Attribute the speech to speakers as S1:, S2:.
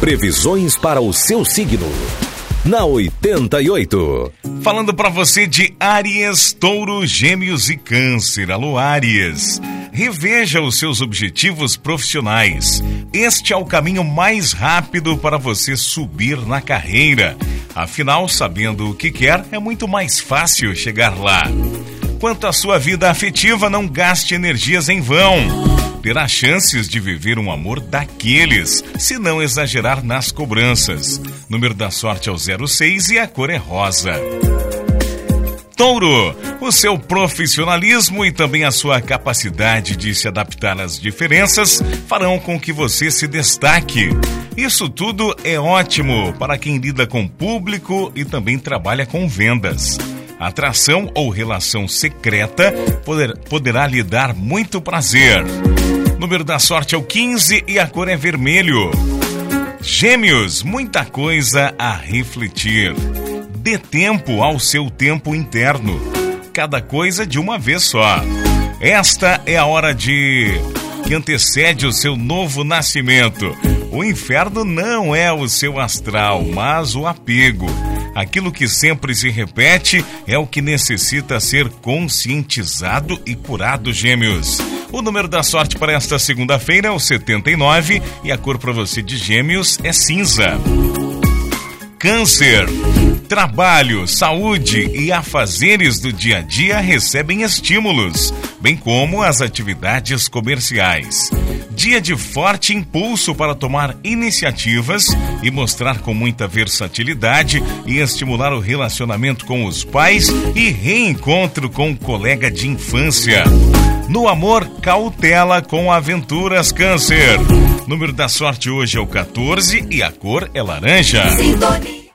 S1: Previsões para o seu signo. Na 88.
S2: Falando para você de Áries, Touro, Gêmeos e Câncer. Alô, Áries. Reveja os seus objetivos profissionais. Este é o caminho mais rápido para você subir na carreira. Afinal, sabendo o que quer, é muito mais fácil chegar lá. Quanto à sua vida afetiva, não gaste energias em vão terá chances de viver um amor daqueles, se não exagerar nas cobranças. Número da sorte é o 06 e a cor é rosa. Touro, o seu profissionalismo e também a sua capacidade de se adaptar às diferenças farão com que você se destaque. Isso tudo é ótimo para quem lida com público e também trabalha com vendas. Atração ou relação secreta poder, poderá lhe dar muito prazer. Número da sorte é o 15 e a cor é vermelho. Gêmeos, muita coisa a refletir. Dê tempo ao seu tempo interno. Cada coisa de uma vez só. Esta é a hora de que antecede o seu novo nascimento. O inferno não é o seu astral, mas o apego. Aquilo que sempre se repete é o que necessita ser conscientizado e curado, gêmeos. O número da sorte para esta segunda-feira é o 79 e a cor para você de gêmeos é cinza. Câncer. Trabalho, saúde e afazeres do dia a dia recebem estímulos, bem como as atividades comerciais. Dia de forte impulso para tomar iniciativas e mostrar com muita versatilidade e estimular o relacionamento com os pais e reencontro com o colega de infância. No amor, cautela com aventuras câncer. Número da sorte hoje é o 14 e a cor é laranja. Sintonia.